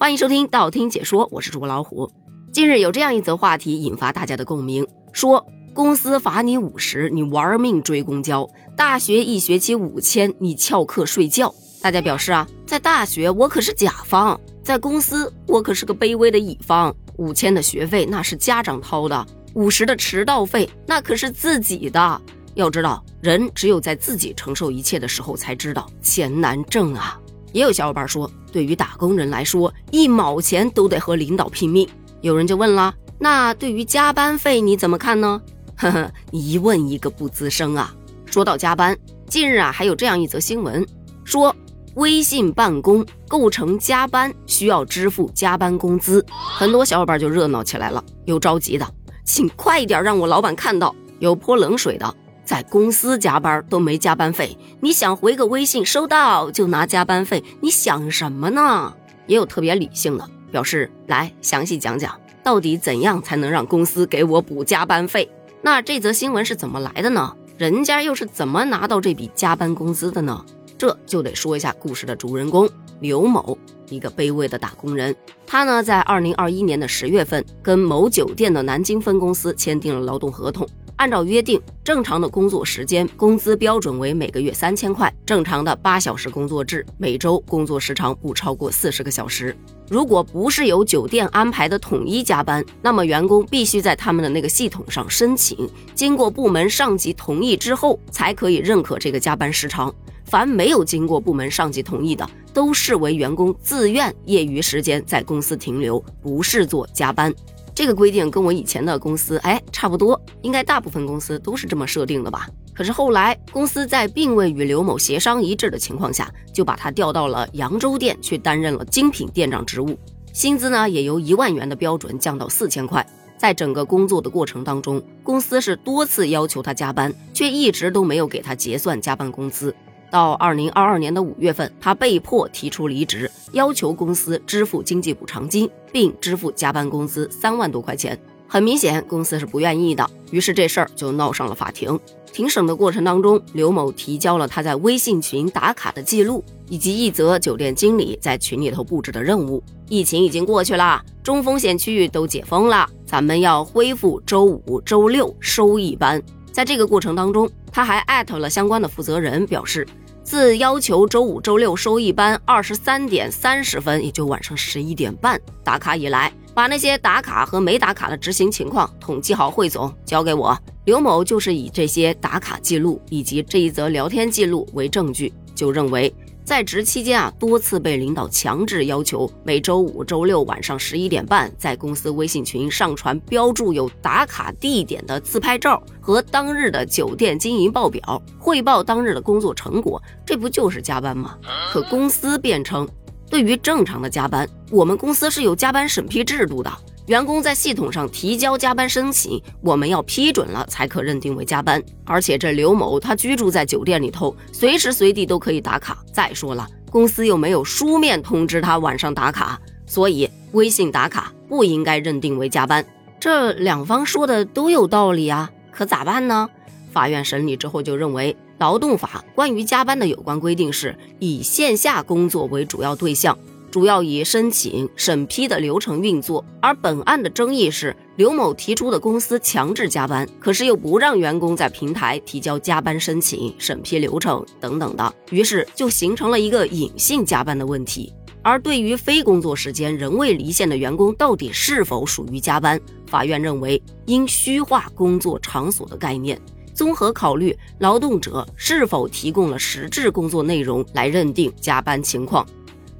欢迎收听道听解说，我是主播老虎。近日有这样一则话题引发大家的共鸣，说公司罚你五十，你玩命追公交；大学一学期五千，你翘课睡觉。大家表示啊，在大学我可是甲方，在公司我可是个卑微的乙方。五千的学费那是家长掏的，五十的迟到费那可是自己的。要知道，人只有在自己承受一切的时候，才知道钱难挣啊。也有小伙伴说，对于打工人来说，一毛钱都得和领导拼命。有人就问了，那对于加班费你怎么看呢？呵呵，一问一个不吱声啊。说到加班，近日啊还有这样一则新闻，说微信办公构成加班，需要支付加班工资。很多小伙伴就热闹起来了，有着急的，请快一点让我老板看到；有泼冷水的。在公司加班都没加班费，你想回个微信收到就拿加班费，你想什么呢？也有特别理性的表示，来详细讲讲到底怎样才能让公司给我补加班费？那这则新闻是怎么来的呢？人家又是怎么拿到这笔加班工资的呢？这就得说一下故事的主人公刘某，一个卑微的打工人。他呢，在二零二一年的十月份，跟某酒店的南京分公司签订了劳动合同。按照约定，正常的工作时间，工资标准为每个月三千块。正常的八小时工作制，每周工作时长不超过四十个小时。如果不是由酒店安排的统一加班，那么员工必须在他们的那个系统上申请，经过部门上级同意之后，才可以认可这个加班时长。凡没有经过部门上级同意的，都视为员工自愿业余时间在公司停留，不视作加班。这个规定跟我以前的公司哎差不多，应该大部分公司都是这么设定的吧？可是后来公司在并未与刘某协商一致的情况下，就把他调到了扬州店去担任了精品店长职务，薪资呢也由一万元的标准降到四千块。在整个工作的过程当中，公司是多次要求他加班，却一直都没有给他结算加班工资。到二零二二年的五月份，他被迫提出离职，要求公司支付经济补偿金，并支付加班工资三万多块钱。很明显，公司是不愿意的，于是这事儿就闹上了法庭。庭审的过程当中，刘某提交了他在微信群打卡的记录，以及一则酒店经理在群里头布置的任务。疫情已经过去了，中风险区域都解封了，咱们要恢复周五、周六收一班。在这个过程当中，他还艾特了相关的负责人，表示。自要求周五、周六收一班二十三点三十分，也就晚上十一点半打卡以来，把那些打卡和没打卡的执行情况统计好汇总交给我。刘某就是以这些打卡记录以及这一则聊天记录为证据，就认为。在职期间啊，多次被领导强制要求每周五、周六晚上十一点半在公司微信群上传标注有打卡地点的自拍照和当日的酒店经营报表，汇报当日的工作成果，这不就是加班吗？可公司辩称，对于正常的加班，我们公司是有加班审批制度的。员工在系统上提交加班申请，我们要批准了才可认定为加班。而且这刘某他居住在酒店里头，随时随地都可以打卡。再说了，公司又没有书面通知他晚上打卡，所以微信打卡不应该认定为加班。这两方说的都有道理啊，可咋办呢？法院审理之后就认为，劳动法关于加班的有关规定是以线下工作为主要对象。主要以申请审批的流程运作，而本案的争议是刘某提出的公司强制加班，可是又不让员工在平台提交加班申请、审批流程等等的，于是就形成了一个隐性加班的问题。而对于非工作时间仍未离线的员工，到底是否属于加班？法院认为应虚化工作场所的概念，综合考虑劳动者是否提供了实质工作内容来认定加班情况。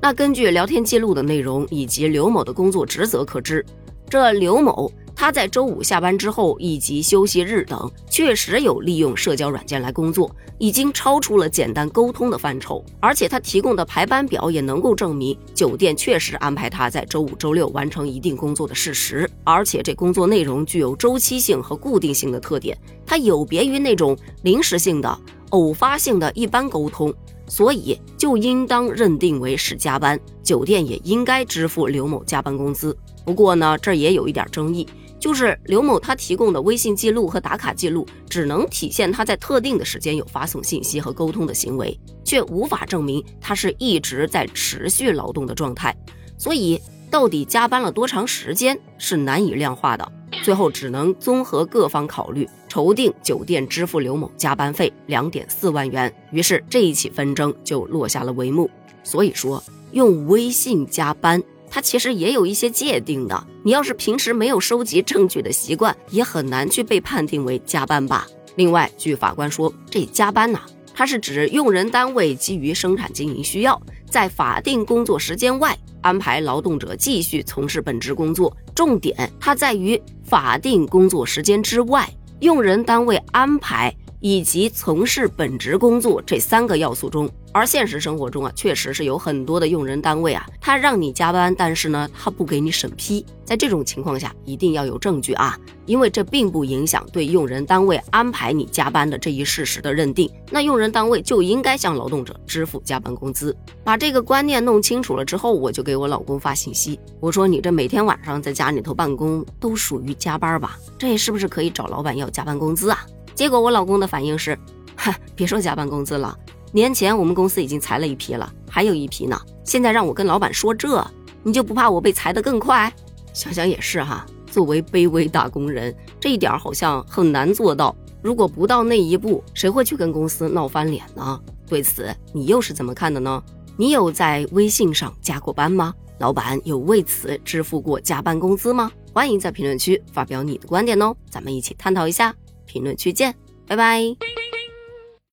那根据聊天记录的内容以及刘某的工作职责可知，这刘某他在周五下班之后以及休息日等，确实有利用社交软件来工作，已经超出了简单沟通的范畴。而且他提供的排班表也能够证明酒店确实安排他在周五、周六完成一定工作的事实。而且这工作内容具有周期性和固定性的特点，它有别于那种临时性的、偶发性的一般沟通。所以就应当认定为是加班，酒店也应该支付刘某加班工资。不过呢，这也有一点争议，就是刘某他提供的微信记录和打卡记录，只能体现他在特定的时间有发送信息和沟通的行为，却无法证明他是一直在持续劳动的状态。所以到底加班了多长时间是难以量化的，最后只能综合各方考虑，筹定酒店支付刘某加班费两点四万元。于是这一起纷争就落下了帷幕。所以说，用微信加班，它其实也有一些界定的。你要是平时没有收集证据的习惯，也很难去被判定为加班吧。另外，据法官说，这加班呐，它是指用人单位基于生产经营需要，在法定工作时间外安排劳动者继续从事本职工作。重点它在于法定工作时间之外，用人单位安排以及从事本职工作这三个要素中。而现实生活中啊，确实是有很多的用人单位啊，他让你加班，但是呢，他不给你审批。在这种情况下，一定要有证据啊，因为这并不影响对用人单位安排你加班的这一事实的认定。那用人单位就应该向劳动者支付加班工资。把这个观念弄清楚了之后，我就给我老公发信息，我说你这每天晚上在家里头办公都属于加班吧？这是不是可以找老板要加班工资啊？结果我老公的反应是，哈，别说加班工资了。年前我们公司已经裁了一批了，还有一批呢。现在让我跟老板说这，你就不怕我被裁得更快？想想也是哈，作为卑微打工人，这一点好像很难做到。如果不到那一步，谁会去跟公司闹翻脸呢？对此，你又是怎么看的呢？你有在微信上加过班吗？老板有为此支付过加班工资吗？欢迎在评论区发表你的观点哦，咱们一起探讨一下。评论区见，拜拜。